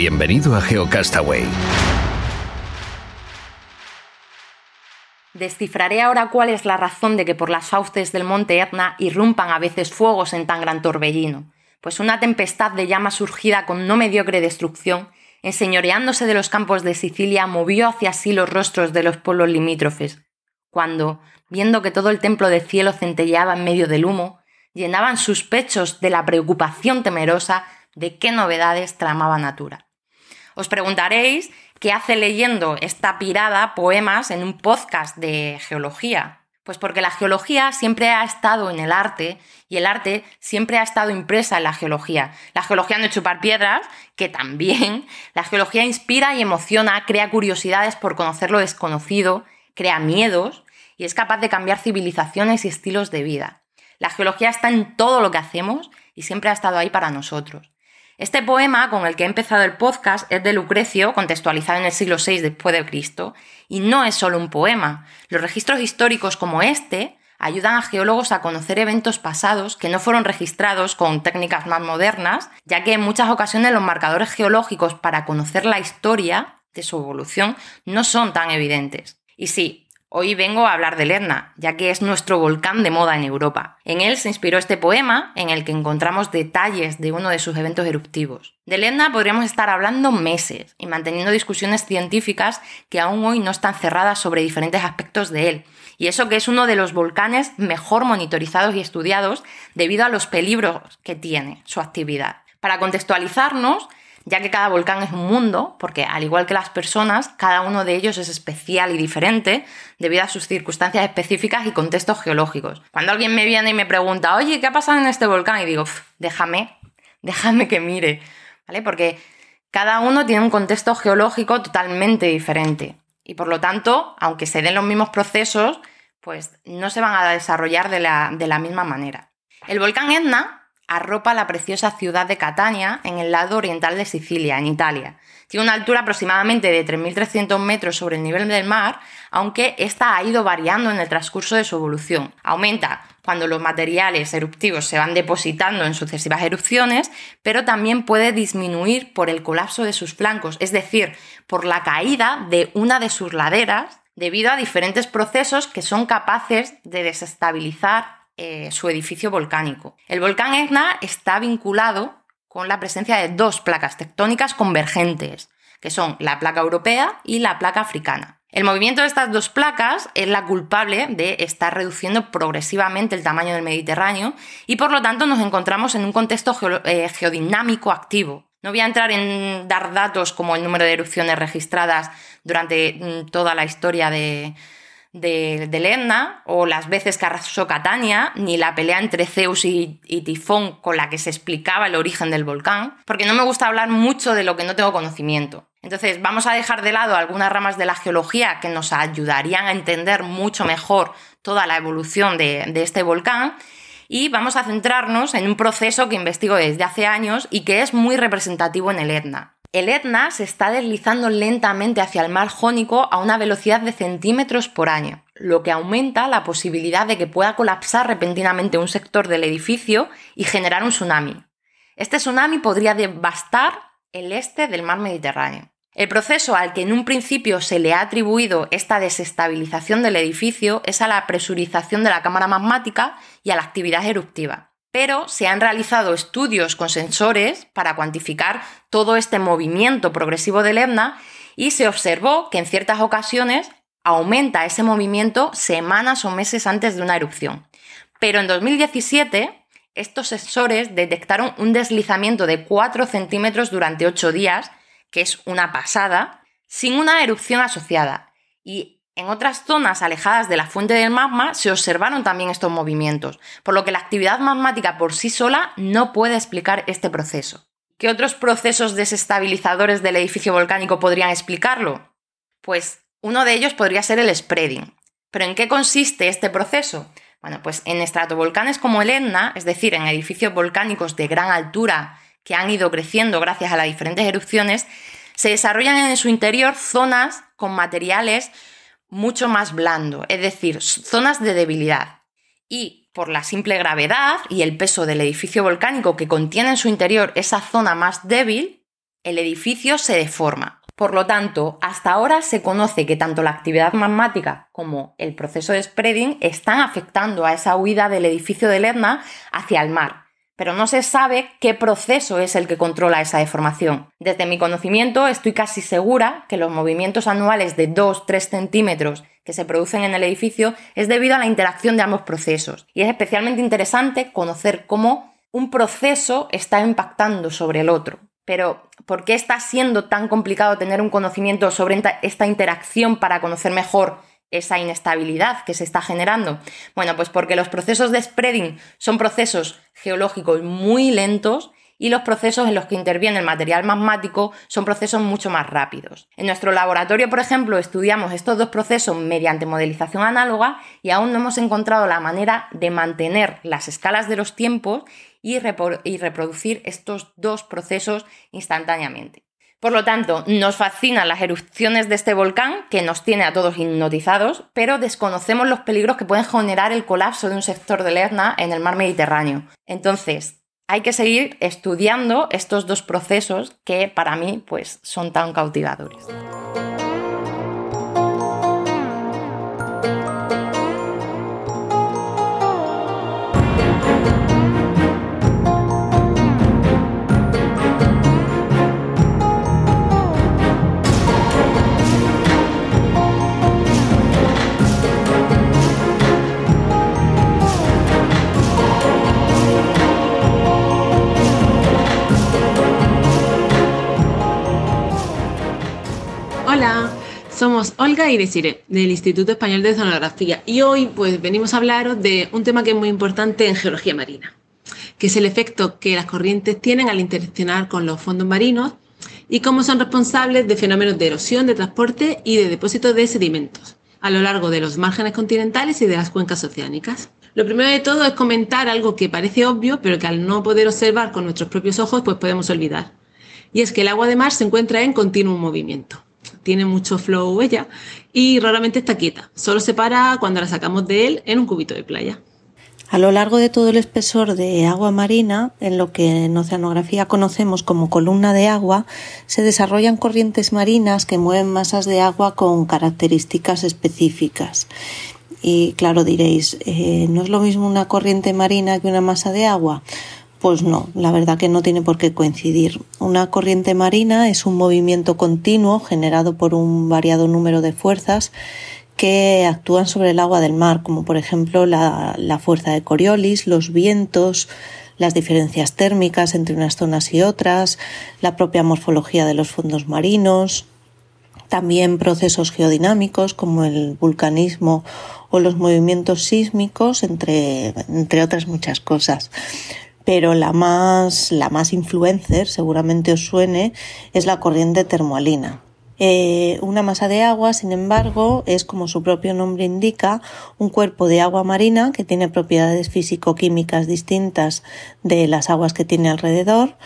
Bienvenido a GeoCastaway. Descifraré ahora cuál es la razón de que por las fauces del monte Etna irrumpan a veces fuegos en tan gran torbellino, pues una tempestad de llama surgida con no mediocre destrucción, enseñoreándose de los campos de Sicilia, movió hacia sí los rostros de los pueblos limítrofes, cuando, viendo que todo el templo de cielo centelleaba en medio del humo, llenaban sus pechos de la preocupación temerosa de qué novedades tramaba Natura. Os preguntaréis qué hace leyendo esta pirada poemas en un podcast de geología. Pues porque la geología siempre ha estado en el arte y el arte siempre ha estado impresa en la geología. La geología no es chupar piedras, que también. La geología inspira y emociona, crea curiosidades por conocer lo desconocido, crea miedos y es capaz de cambiar civilizaciones y estilos de vida. La geología está en todo lo que hacemos y siempre ha estado ahí para nosotros. Este poema con el que he empezado el podcast es de Lucrecio, contextualizado en el siglo VI después de Cristo, y no es solo un poema. Los registros históricos como este ayudan a geólogos a conocer eventos pasados que no fueron registrados con técnicas más modernas, ya que en muchas ocasiones los marcadores geológicos para conocer la historia de su evolución no son tan evidentes. Y sí, Hoy vengo a hablar del Etna, ya que es nuestro volcán de moda en Europa. En él se inspiró este poema, en el que encontramos detalles de uno de sus eventos eruptivos. Del Etna podríamos estar hablando meses y manteniendo discusiones científicas que aún hoy no están cerradas sobre diferentes aspectos de él. Y eso que es uno de los volcanes mejor monitorizados y estudiados debido a los peligros que tiene su actividad. Para contextualizarnos, ya que cada volcán es un mundo, porque al igual que las personas, cada uno de ellos es especial y diferente debido a sus circunstancias específicas y contextos geológicos. Cuando alguien me viene y me pregunta, oye, ¿qué ha pasado en este volcán? Y digo, déjame, déjame que mire, ¿vale? Porque cada uno tiene un contexto geológico totalmente diferente. Y por lo tanto, aunque se den los mismos procesos, pues no se van a desarrollar de la, de la misma manera. El volcán Etna arropa la preciosa ciudad de Catania en el lado oriental de Sicilia, en Italia. Tiene una altura aproximadamente de 3.300 metros sobre el nivel del mar, aunque esta ha ido variando en el transcurso de su evolución. Aumenta cuando los materiales eruptivos se van depositando en sucesivas erupciones, pero también puede disminuir por el colapso de sus flancos, es decir, por la caída de una de sus laderas debido a diferentes procesos que son capaces de desestabilizar eh, su edificio volcánico. El volcán Etna está vinculado con la presencia de dos placas tectónicas convergentes, que son la placa europea y la placa africana. El movimiento de estas dos placas es la culpable de estar reduciendo progresivamente el tamaño del Mediterráneo y por lo tanto nos encontramos en un contexto eh, geodinámico activo. No voy a entrar en dar datos como el número de erupciones registradas durante mm, toda la historia de, de, de o las veces que arrasó Catania, ni la pelea entre Zeus y, y, Tifón con la que se explicaba el origen del volcán, porque no me gusta hablar mucho de lo que no tengo conocimiento. Entonces, vamos a dejar de lado algunas ramas de la geología que nos ayudarían a entender mucho mejor toda la evolución de, de este volcán y vamos a centrarnos en un proceso que investigo desde hace años y que es muy representativo en el Etna. El Etna se está deslizando lentamente hacia el mar Jónico a una velocidad de centímetros por año, lo que aumenta la posibilidad de que pueda colapsar repentinamente un sector del edificio y generar un tsunami. Este tsunami podría devastar el este del mar Mediterráneo. El proceso al que en un principio se le ha atribuido esta desestabilización del edificio es a la presurización de la cámara magmática y a la actividad eruptiva pero se han realizado estudios con sensores para cuantificar todo este movimiento progresivo del Etna y se observó que en ciertas ocasiones aumenta ese movimiento semanas o meses antes de una erupción. Pero en 2017 estos sensores detectaron un deslizamiento de 4 centímetros durante 8 días, que es una pasada, sin una erupción asociada. Y En otras zonas alejadas de la fuente del magma se observaron también estos movimientos, por lo que la actividad magmática por sí sola no puede explicar este proceso. ¿Qué otros procesos desestabilizadores del edificio volcánico podrían explicarlo? Pues uno de ellos podría ser el spreading. ¿Pero en qué consiste este proceso? Bueno, pues en estratovolcanes como el Etna, es decir, en edificios volcánicos de gran altura que han ido creciendo gracias a las diferentes erupciones, se desarrollan en su interior zonas con materiales mucho más blando, es decir, zonas de debilidad. Y por la simple gravedad y el peso del edificio volcánico que contiene en su interior esa zona más débil, el edificio se deforma. Por lo tanto, hasta ahora se conoce que tanto la actividad magmática como el proceso de spreading están afectando a esa huida del edificio del Etna hacia el mar, pero no se sabe qué proceso es el que controla esa deformación. Desde mi conocimiento estoy casi segura que los movimientos anuales de 2-3 centímetros que se producen en el edificio es debido a la interacción de ambos procesos. Y es especialmente interesante conocer cómo un proceso está impactando sobre el otro. Pero, ¿por qué está siendo tan complicado tener un conocimiento sobre esta interacción para conocer mejor esa inestabilidad que se está generando? Bueno, pues porque los procesos de spreading son procesos geológicos muy lentos y los procesos en los que interviene el material magmático son procesos mucho más rápidos. En nuestro laboratorio, por ejemplo, estudiamos estos dos procesos mediante modelización análoga y aún no hemos encontrado la manera de mantener las escalas de los tiempos y, reproducir estos dos procesos instantáneamente. Por lo tanto, nos fascinan las erupciones de este volcán, que nos tiene a todos hipnotizados, pero desconocemos los peligros que pueden generar el colapso de un sector del Etna en el mar Mediterráneo. Entonces, hay que seguir estudiando estos dos procesos que para mí pues, son tan cautivadores. Y Desire, del Instituto Español de Zonografía, y hoy pues venimos a hablaros de un tema que es muy importante en geología marina, que es el efecto que las corrientes tienen al interaccionar con los fondos marinos y cómo son responsables de fenómenos de erosión, de transporte y de depósito de sedimentos a lo largo de los márgenes continentales y de las cuencas oceánicas. Lo primero de todo es comentar algo que parece obvio, pero que al no poder observar con nuestros propios ojos, pues podemos olvidar. Y es que el agua de mar se encuentra en continuo movimiento tiene mucho flow ella y raramente está quieta. Solo se para cuando la sacamos de él en un cubito de playa. A lo largo de todo el espesor de agua marina, en lo que en oceanografía conocemos como columna de agua, se desarrollan corrientes marinas que mueven masas de agua con características específicas. Y claro, diréis, eh, ¿no es lo mismo una corriente marina que una masa de agua? Pues no, la verdad que no tiene por qué coincidir. Una corriente marina es un movimiento continuo generado por un variado número de fuerzas que actúan sobre el agua del mar, como por ejemplo la, fuerza de Coriolis, los vientos, las diferencias térmicas entre unas zonas y otras, la propia morfología de los fondos marinos, también procesos geodinámicos como el vulcanismo o los movimientos sísmicos, entre, entre otras muchas cosas pero la más, la más influencer, seguramente os suene, es la corriente termoalina. Eh, una masa de agua, sin embargo, es como su propio nombre indica, un cuerpo de agua marina que tiene propiedades físico-químicas distintas de las aguas que tiene alrededor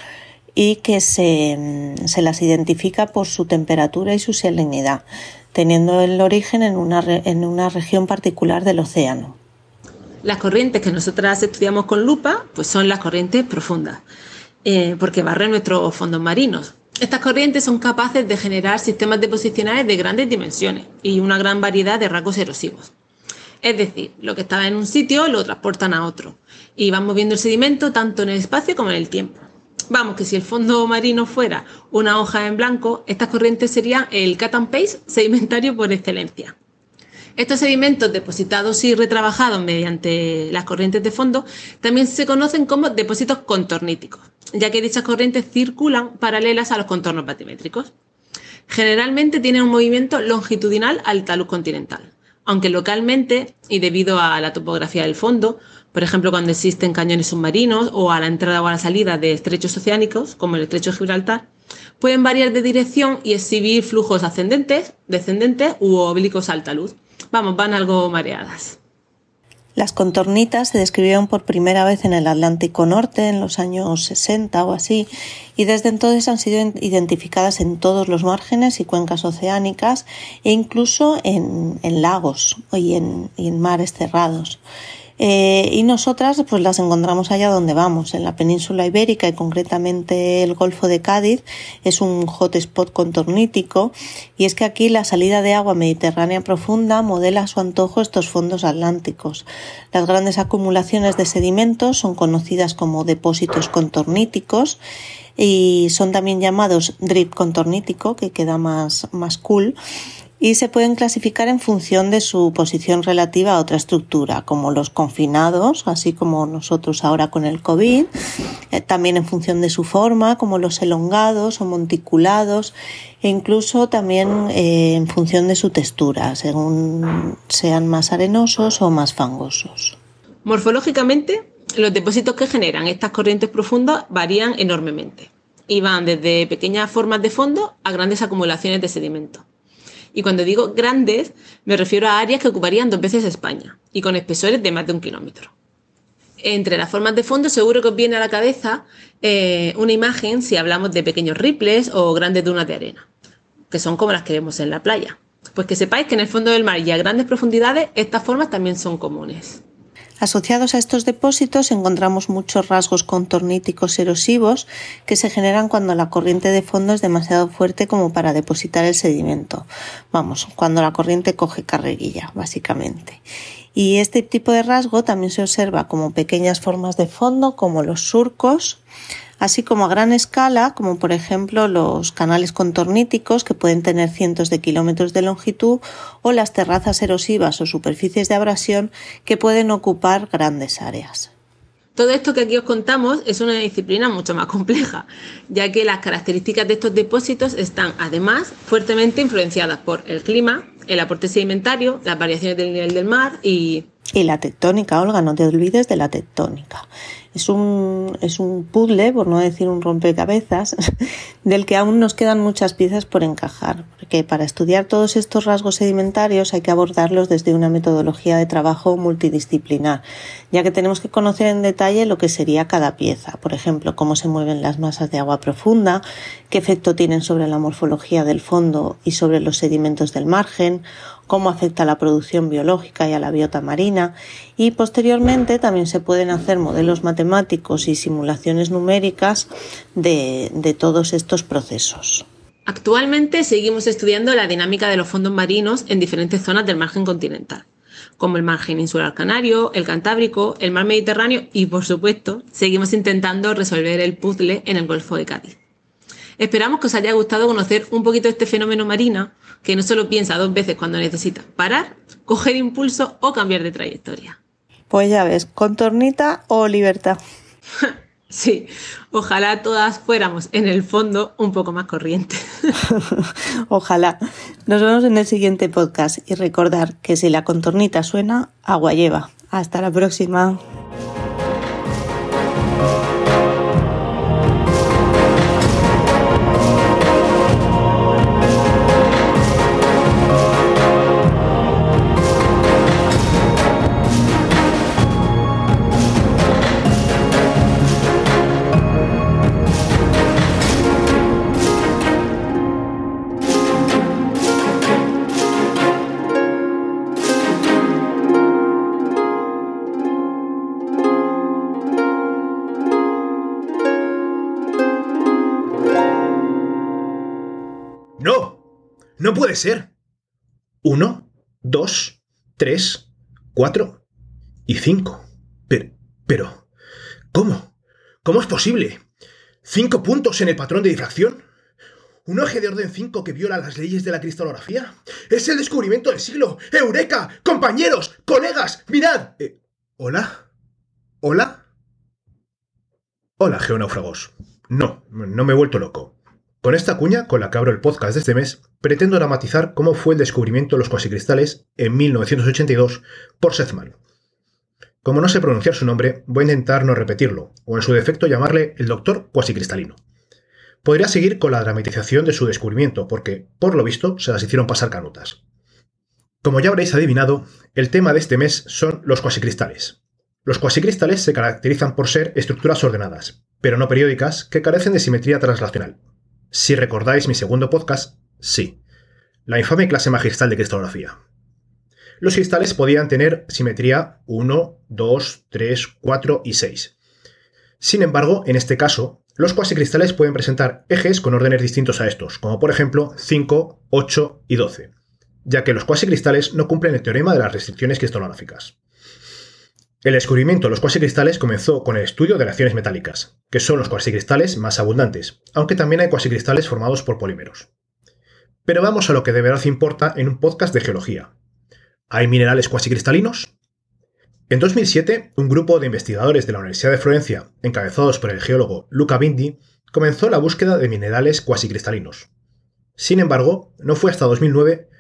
y que se, se las identifica por su temperatura y su salinidad, teniendo el origen en una, en una región particular del océano. Las corrientes que nosotras estudiamos con lupa, pues son las corrientes profundas, eh, porque barren nuestros fondos marinos. Estas corrientes son capaces de generar sistemas deposicionales de grandes dimensiones y una gran variedad de rasgos erosivos. Es decir, lo que estaba en un sitio lo transportan a otro y van moviendo el sedimento tanto en el espacio como en el tiempo. Vamos, que si el fondo marino fuera una hoja en blanco, estas corrientes serían el cut sedimentario por excelencia. Estos sedimentos depositados y retrabajados mediante las corrientes de fondo también se conocen como depósitos contorníticos, ya que dichas corrientes circulan paralelas a los contornos batimétricos. Generalmente tienen un movimiento longitudinal al talud continental, aunque localmente, y debido a la topografía del fondo, por ejemplo cuando existen cañones submarinos o a la entrada o a la salida de estrechos oceánicos, como el estrecho de Gibraltar, pueden variar de dirección y exhibir flujos ascendentes, descendentes u oblicuos al talud. Vamos, van algo mareadas. Las contornitas se describieron por primera vez en el Atlántico Norte en los años 60 o así y desde entonces han sido identificadas en todos los márgenes y cuencas oceánicas e incluso en, lagos y en mares cerrados. Eh, y nosotras pues las encontramos allá donde vamos, en la península ibérica y concretamente el Golfo de Cádiz es un hotspot contornítico y es que aquí la salida de agua mediterránea profunda modela a su antojo estos fondos atlánticos. Las grandes acumulaciones de sedimentos son conocidas como depósitos contorníticos y son también llamados drip contornítico, que queda más, más cool, y se pueden clasificar en función de su posición relativa a otra estructura, como los confinados, así como nosotros ahora con el COVID, eh, también en función de su forma, como los elongados o monticulados, e incluso también eh, en función de su textura, según sean más arenosos o más fangosos. Morfológicamente, los depósitos que generan estas corrientes profundas varían enormemente y van desde pequeñas formas de fondo a grandes acumulaciones de sedimentos. Y cuando digo grandes, me refiero a áreas que ocuparían dos veces España y con espesores de más de un kilómetro. Entre las formas de fondo seguro que os viene a la cabeza eh, una imagen si hablamos de pequeños riples o grandes dunas de arena, que son como las que vemos en la playa. Pues que sepáis que en el fondo del mar y a grandes profundidades estas formas también son comunes. Asociados a estos depósitos encontramos muchos rasgos contorníticos erosivos que se generan cuando la corriente de fondo es demasiado fuerte como para depositar el sedimento. Vamos, cuando la corriente coge carreguilla, básicamente. Y este tipo de rasgo también se observa como pequeñas formas de fondo, como los surcos, así como a gran escala, como por ejemplo los canales contorníticos que pueden tener cientos de kilómetros de longitud o las terrazas erosivas o superficies de abrasión que pueden ocupar grandes áreas. Todo esto que aquí os contamos es una disciplina mucho más compleja, ya que las características de estos depósitos están además fuertemente influenciadas por el clima, el aporte sedimentario, las variaciones del nivel del mar y... Y la tectónica, Olga, no te olvides de la tectónica. Es un, es un puzzle, por no decir un rompecabezas, del que aún nos quedan muchas piezas por encajar, porque para estudiar todos estos rasgos sedimentarios hay que abordarlos desde una metodología de trabajo multidisciplinar, ya que tenemos que conocer en detalle lo que sería cada pieza, por ejemplo, cómo se mueven las masas de agua profunda, qué efecto tienen sobre la morfología del fondo y sobre los sedimentos del margen, cómo afecta a la producción biológica y a la biota marina y posteriormente también se pueden hacer modelos matemáticos y simulaciones numéricas de, todos estos procesos. Actualmente seguimos estudiando la dinámica de los fondos marinos en diferentes zonas del margen continental, como el margen insular canario, el Cantábrico, el mar Mediterráneo y, por supuesto, seguimos intentando resolver el puzzle en el Golfo de Cádiz. Esperamos que os haya gustado conocer un poquito este fenómeno marino, que no solo piensa dos veces cuando necesita parar, coger impulso o cambiar de trayectoria. Pues ya ves, contornita o libertad. sí, ojalá todas fuéramos en el fondo un poco más corrientes. ojalá. Nos vemos en el siguiente podcast y recordar que si la contornita suena, agua lleva. Hasta la próxima. Puede ser. Uno, dos, tres, cuatro y cinco. Pero, pero, ¿cómo? ¿Cómo es posible? ¿Cinco puntos en el patrón de difracción? ¿Un eje de orden 5 que viola las leyes de la cristalografía? ¡Es el descubrimiento del siglo! ¡Eureka! ¡Compañeros! ¡Colegas! ¡Mirad! Eh, ¿Hola? ¿Hola? Hola, geonáufragos. No, no me he vuelto loco. Con esta cuña, con la que abro el podcast de este mes, pretendo dramatizar cómo fue el descubrimiento de los cuasicristales en 1982 por Sethman. Como no sé pronunciar su nombre, voy a intentar no repetirlo, o en su defecto llamarle el doctor cuasicristalino. Podría seguir con la dramatización de su descubrimiento, porque, por lo visto, se las hicieron pasar canutas. Como ya habréis adivinado, el tema de este mes son los cuasicristales. Los cuasicristales se caracterizan por ser estructuras ordenadas, pero no periódicas, que carecen de simetría translacional. Si recordáis mi segundo podcast, sí. La infame clase magistral de cristalografía. Los cristales podían tener simetría 1, 2, 3, 4 y 6. Sin embargo, en este caso, los cuasicristales pueden presentar ejes con órdenes distintos a estos, como por ejemplo 5, 8 y 12, ya que los cuasicristales no cumplen el teorema de las restricciones cristalográficas. El descubrimiento de los cuasicristales comenzó con el estudio de reacciones metálicas, que son los cuasicristales más abundantes, aunque también hay cuasicristales formados por polímeros. Pero vamos a lo que de verdad importa en un podcast de geología. ¿Hay minerales cuasicristalinos? En 2007, un grupo de investigadores de la Universidad de Florencia, encabezados por el geólogo Luca Bindi, comenzó la búsqueda de minerales cuasicristalinos. Sin embargo, no fue hasta 2009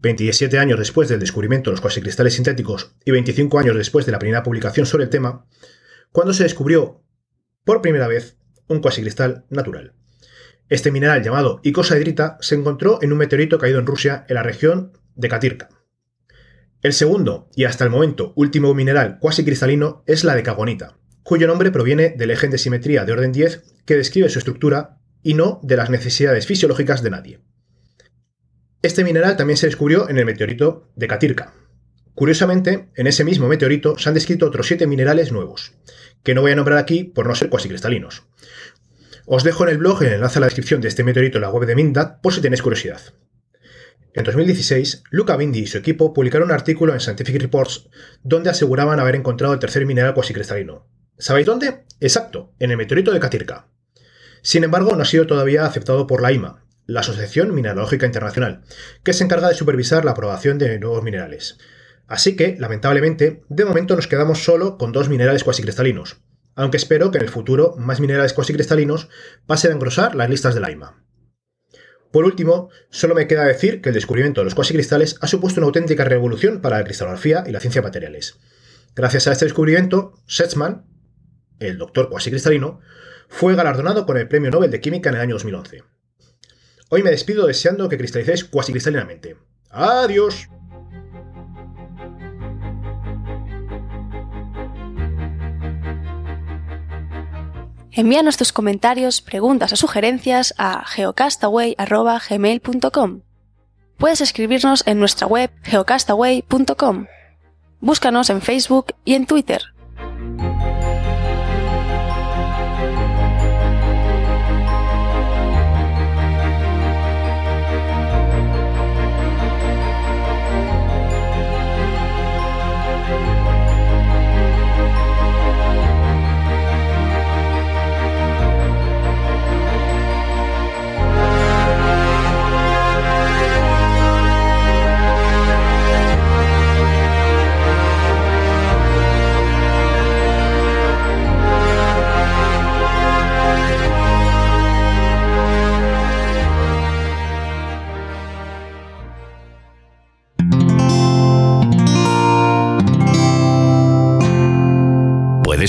27 años después del descubrimiento de los cuasicristales sintéticos y 25 años después de la primera publicación sobre el tema, cuando se descubrió por primera vez un cuasicristal natural. Este mineral llamado icosaedrita se encontró en un meteorito caído en Rusia en la región de Katirka. El segundo, y hasta el momento último mineral cuasicristalino es la decagonita, cuyo nombre proviene del eje de simetría de orden 10 que describe su estructura y no de las necesidades fisiológicas de nadie. Este mineral también se descubrió en el meteorito de Katirka. Curiosamente, en ese mismo meteorito se han descrito otros siete minerales nuevos, que no voy a nombrar aquí por no ser cuasicristalinos. Os dejo en el blog el enlace a la descripción de este meteorito en la web de Mindat por si tenéis curiosidad. En 2016, Luca Bindi y su equipo publicaron un artículo en Scientific Reports donde aseguraban haber encontrado el tercer mineral cuasicristalino. ¿Sabéis dónde? Exacto, en el meteorito de Katirka. Sin embargo, no ha sido todavía aceptado por la IMA, la Asociación Mineralógica Internacional, que se encarga de supervisar la aprobación de nuevos minerales. Así que, lamentablemente, de momento nos quedamos solo con dos minerales cuasicristalinos, aunque espero que en el futuro más minerales cuasicristalinos pasen a engrosar las listas de la IMA. Por último, solo me queda decir que el descubrimiento de los cuasicristales ha supuesto una auténtica revolución para la cristalografía y la ciencia materiales. Gracias a este descubrimiento, Setzman, el doctor cuasicristalino, fue galardonado con el Premio Nobel de Química en el año 2011. Hoy me despido deseando que cristalicéis cuasi cristalinamente. ¡Adiós! Envíanos tus comentarios, preguntas o sugerencias a geocastaway.gmail.com. Puedes escribirnos en nuestra web geocastaway.com. Búscanos en Facebook y en Twitter.